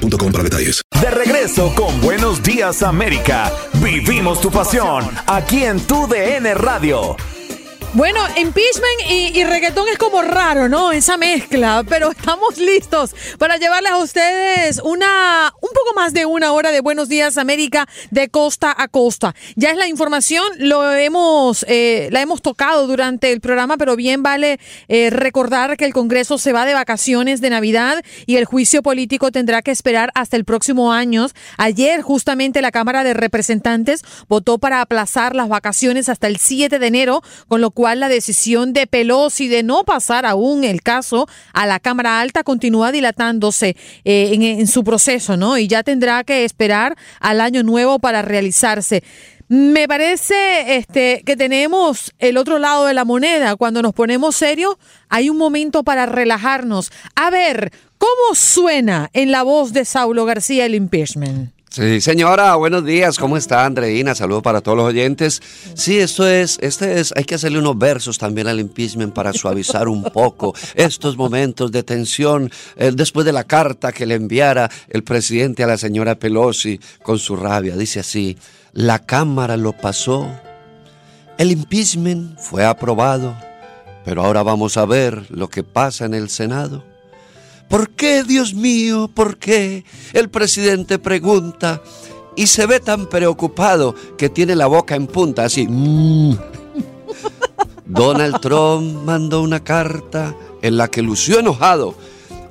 para detalles. De regreso con Buenos Días América. Vivimos tu pasión aquí en tu DN Radio. Bueno, impeachment y, y reggaetón es como raro, ¿no? Esa mezcla, pero estamos listos para llevarles a ustedes una, un poco más de una hora de Buenos Días América de costa a costa. Ya es la información, lo hemos, eh, la hemos tocado durante el programa, pero bien vale eh, recordar que el Congreso se va de vacaciones de Navidad y el juicio político tendrá que esperar hasta el próximo año. Ayer justamente la Cámara de Representantes votó para aplazar las vacaciones hasta el 7 de enero, con lo cual la decisión de Pelosi de no pasar aún el caso a la Cámara Alta continúa dilatándose eh, en, en su proceso, ¿no? Y ya tendrá que esperar al año nuevo para realizarse. Me parece este, que tenemos el otro lado de la moneda. Cuando nos ponemos serios, hay un momento para relajarnos. A ver, ¿cómo suena en la voz de Saulo García el impeachment? Sí, señora, buenos días. ¿Cómo está, Andreina? Saludos para todos los oyentes. Sí, esto es, este es, hay que hacerle unos versos también al impeachment para suavizar un poco estos momentos de tensión eh, después de la carta que le enviara el presidente a la señora Pelosi con su rabia. Dice así, la Cámara lo pasó, el impeachment fue aprobado, pero ahora vamos a ver lo que pasa en el Senado. ¿Por qué, Dios mío? ¿Por qué? El presidente pregunta y se ve tan preocupado que tiene la boca en punta, así. "Mm". Donald Trump mandó una carta en la que lució enojado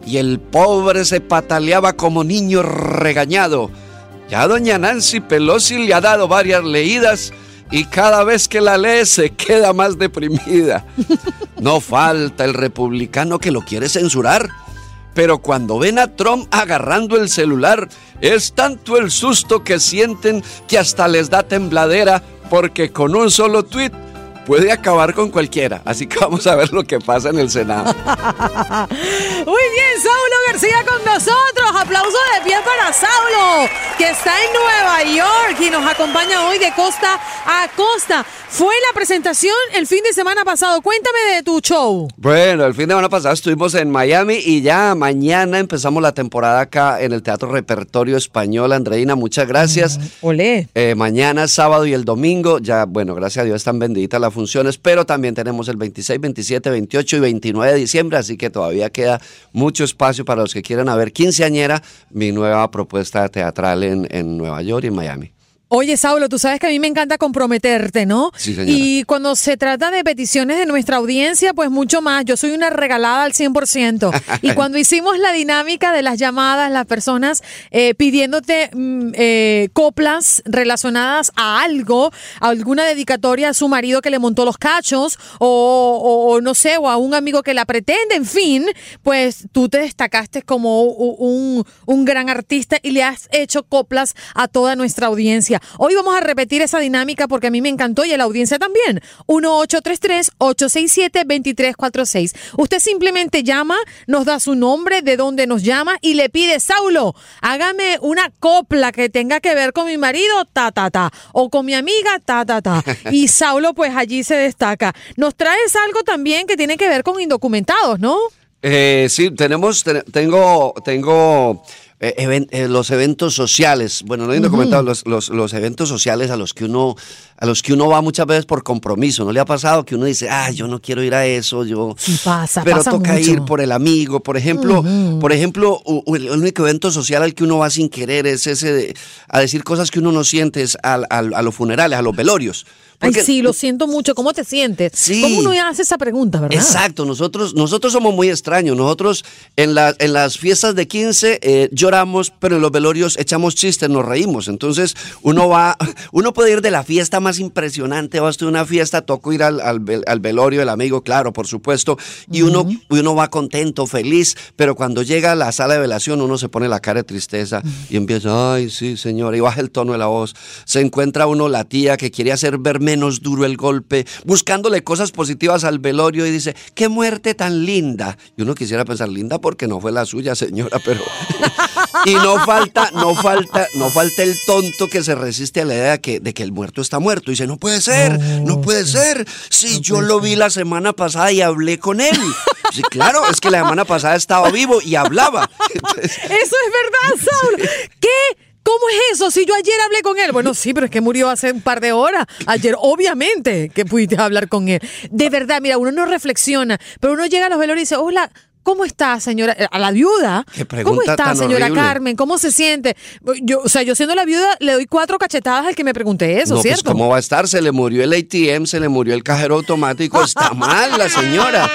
y el pobre se pataleaba como niño regañado. Ya doña Nancy Pelosi le ha dado varias leídas y cada vez que la lee se queda más deprimida. No falta el republicano que lo quiere censurar. Pero cuando ven a Trump agarrando el celular, es tanto el susto que sienten que hasta les da tembladera porque con un solo tweet puede acabar con cualquiera. Así que vamos a ver lo que pasa en el Senado. Muy bien, Saulo García con nosotros. Aplauso de pie para Saulo, que está en Nueva York y nos acompaña hoy de costa a costa. Fue la presentación el fin de semana pasado. Cuéntame de tu show. Bueno, el fin de semana pasado estuvimos en Miami y ya mañana empezamos la temporada acá en el Teatro Repertorio Español. Andreina, muchas gracias. Olé. Eh, mañana, sábado y el domingo, ya, bueno, gracias a Dios están benditas las funciones, pero también tenemos el 26, 27, 28 y 29 de diciembre, así que todavía queda mucho espacio para los que quieran ver Quinceañera, mi nueva propuesta teatral en, en Nueva York y Miami. Oye, Saulo, tú sabes que a mí me encanta comprometerte, ¿no? Sí, señora. Y cuando se trata de peticiones de nuestra audiencia, pues mucho más. Yo soy una regalada al 100%. y cuando hicimos la dinámica de las llamadas, las personas eh, pidiéndote mm, eh, coplas relacionadas a algo, a alguna dedicatoria a su marido que le montó los cachos, o, no sé, o a un amigo que la pretende, en fin, pues tú te destacaste como un gran artista y le has hecho coplas a toda nuestra audiencia. Hoy vamos a repetir esa dinámica porque a mí me encantó y a la audiencia también. 1-833-867-2346. Usted simplemente llama, nos da su nombre, de dónde nos llama y le pide, Saulo, hágame una copla que tenga que ver con mi marido, ta, ta, ta, o con mi amiga, ta, ta, ta. Y Saulo, pues allí se destaca. Nos traes algo también que tiene que ver con indocumentados, ¿no? Eh, sí, tenemos, te- tengo, tengo eh, eh, los eventos sociales, bueno, no he documentado, los, los, los eventos sociales a los que uno, a los que uno va muchas veces por compromiso. ¿No le ha pasado que uno dice, ah, yo no quiero ir a eso, yo. Sí pasa, pero pasa toca mucho. ir por el amigo, por ejemplo, por ejemplo, el único evento social al que uno va sin querer es ese de, a decir cosas que uno no siente es al- al- a los funerales, a los velorios. Ay, Porque- sí, lo siento mucho. ¿Cómo te sientes? Sí. ¿Cómo uno hace esa pregunta, verdad? Exacto, nosotros, nosotros somos muy extraños. Nosotros en, la- en las fiestas de 15 eh, lloramos, pero en los velorios echamos chistes, nos reímos. Entonces uno va, uno puede ir de la fiesta más impresionante, va usted a una fiesta, toco ir al, al al velorio del amigo, claro, por supuesto, y uno, y uno va contento, feliz, pero cuando llega a la sala de velación uno se pone la cara de tristeza y empieza, ay, sí, señora, y baja el tono de la voz. Se encuentra uno la tía que quiere hacer ver menos duro el golpe, buscándole cosas positivas al velorio y dice, qué muerte tan linda. Y uno quisiera pensar, linda porque no fue la suya, señora, pero... y no falta, no falta, no falta el tonto que se resiste a la idea de que, de que el muerto está muerto. Y dice, no puede ser, no puede ser. Si yo lo vi la semana pasada y hablé con él. Sí, claro, es que la semana pasada estaba vivo y hablaba. Entonces, Eso es verdad, Saulo. ¿Qué? ¿Cómo es eso? Si yo ayer hablé con él. Bueno, sí, pero es que murió hace un par de horas. Ayer, obviamente, que pudiste hablar con él. De verdad, mira, uno no reflexiona, pero uno llega a los velorios y dice, hola. ¿Cómo está, señora? A la viuda. Qué ¿Cómo está, señora horrible. Carmen? ¿Cómo se siente? Yo, o sea, yo siendo la viuda, le doy cuatro cachetadas al que me pregunte eso, no, pues ¿cierto? ¿cómo va a estar? Se le murió el ATM, se le murió el cajero automático. Está mal la señora.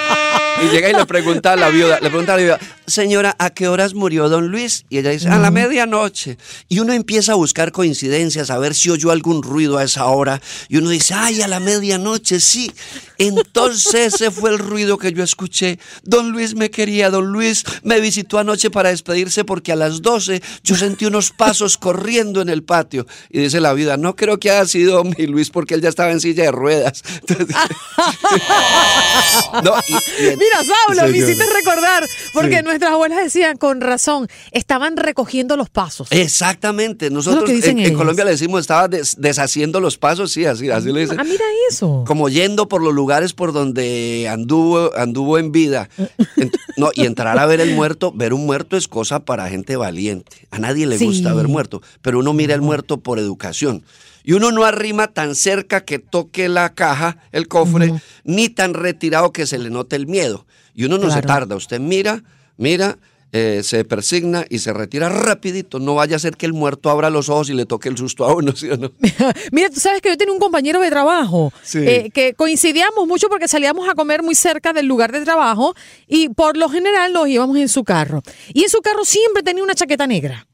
Y llega y le pregunta a la viuda, le pregunta a la viuda, señora, ¿a qué horas murió don Luis? Y ella dice, a la medianoche. Y uno empieza a buscar coincidencias, a ver si oyó algún ruido a esa hora. Y uno dice, ay, a la medianoche, sí. Entonces ese fue el ruido que yo escuché. Don Luis me quería, don Luis me visitó anoche para despedirse porque a las 12 yo sentí unos pasos corriendo en el patio. Y dice la viuda, no creo que haya sido mi Luis porque él ya estaba en silla de ruedas. Entonces- No, y- y- Saulo, me hiciste recordar, porque Sí. nuestras abuelas decían con razón, estaban recogiendo los pasos. Exactamente. Nosotros en, en. Colombia le decimos estaba des- deshaciendo los pasos, sí, así, así le dicen. Ah, mira eso. Como yendo por los lugares por donde anduvo, anduvo en vida. Ent- no, y entrar a ver el muerto, ver un muerto es cosa para gente valiente. A nadie le Sí. gusta ver muerto, pero uno mira el muerto por educación. Y uno no arrima tan cerca que toque la caja, el cofre, ni tan retirado que se le note el miedo. Y uno no se tarda. Usted mira, mira, eh, se persigna y se retira rapidito. No vaya a ser que el muerto abra los ojos y le toque el susto a uno, ¿sí o no? Mira, tú sabes que yo tenía un compañero de trabajo Sí. eh, que coincidíamos mucho porque salíamos a comer muy cerca del lugar de trabajo y por lo general nos íbamos en su carro. Y en su carro siempre tenía una chaqueta negra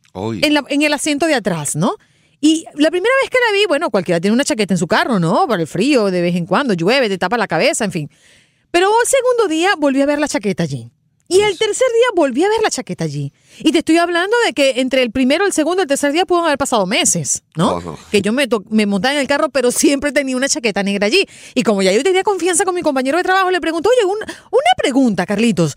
en, la- en el asiento de atrás, ¿no? Y la primera vez que la vi, bueno, cualquiera tiene una chaqueta en su carro, ¿no? Para el frío, de vez en cuando, llueve, te tapa la cabeza, en fin. Pero el segundo día volví a ver la chaqueta allí. Y el tercer día volví a ver la chaqueta allí. Y te estoy hablando de que entre el primero, el segundo y el tercer día pueden haber pasado meses, ¿no? Ajá. Que yo me, me montaba en el carro, pero siempre tenía una chaqueta negra allí. Y como ya yo tenía confianza con mi compañero de trabajo, le pregunto, oye, un- una pregunta, Carlitos.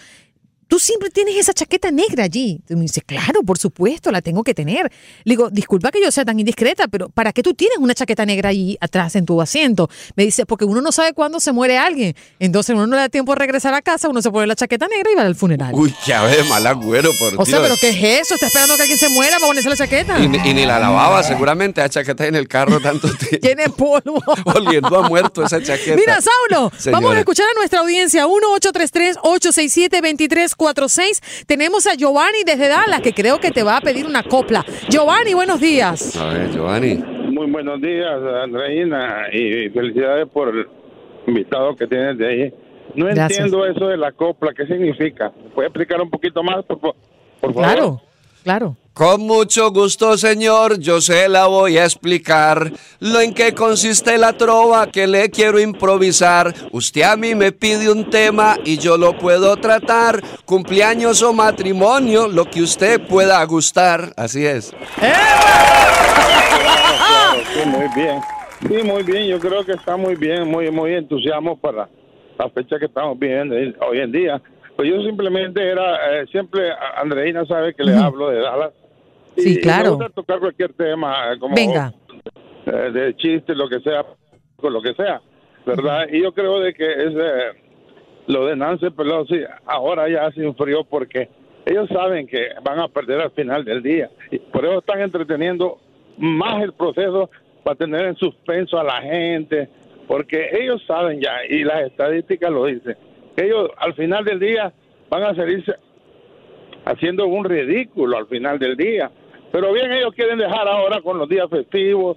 Tú siempre tienes esa chaqueta negra allí. Y me dice, claro, por supuesto, la tengo que tener. Le digo, disculpa que yo sea tan indiscreta, pero ¿para qué tú tienes una chaqueta negra allí atrás en tu asiento? Me dice, porque uno no sabe cuándo se muere alguien. Entonces uno no le da tiempo de regresar a casa, uno se pone la chaqueta negra y va al funeral. Uy, qué ave de mal agüero, por o sea. ¿pero qué es eso? ¿Está esperando que alguien se muera para ponerse la chaqueta? Y, ni- y ni la lavaba, seguramente, la chaqueta en el carro tanto tiempo. Tiene polvo. Oliendo a muerto esa chaqueta. Mira, Saulo, vamos a escuchar a nuestra audiencia. 1-833-867-2346. Tenemos a Giovanni desde Dallas, que creo que te va a pedir una copla. Giovanni, buenos días. A ver, Giovanni. muy buenos días, Andreina, y felicidades por el invitado que tienes de ahí. No Gracias. entiendo eso de la copla, ¿qué significa? ¿Puede explicar un poquito más, por, por favor? Claro, claro. Con mucho gusto, señor, yo se la voy a explicar lo en qué consiste la trova que le quiero improvisar. Usted a mí me pide un tema y yo lo puedo tratar. Cumpleaños o matrimonio, lo que usted pueda gustar. Así es. Claro, sí, muy bien. Sí, muy bien, yo creo que está muy bien, muy muy entusiasmo para la fecha que estamos viviendo hoy en día. Pues yo simplemente era, eh, siempre, Andreina sabe que le hablo de Dallas. Sí, y claro. me gusta tocar cualquier tema, eh, como Venga. eh, de chiste, lo que sea, con lo que sea, ¿verdad? Y yo creo de que es eh, lo de Nancy Pelosi ahora ya se enfrió porque ellos saben que van a perder al final del día. Y por eso están entreteniendo más el proceso para tener en suspenso a la gente, porque ellos saben ya, y las estadísticas lo dicen, que ellos al final del día van a salirse haciendo un ridículo al final del día. Pero bien, ellos quieren dejar ahora con los días festivos.